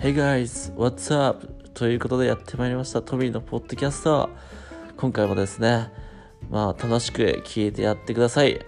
Hey guys, what's up? ということでやってまいりました。トミーのポッドキャスト。今回もですねまあ楽しく聞いてやってください。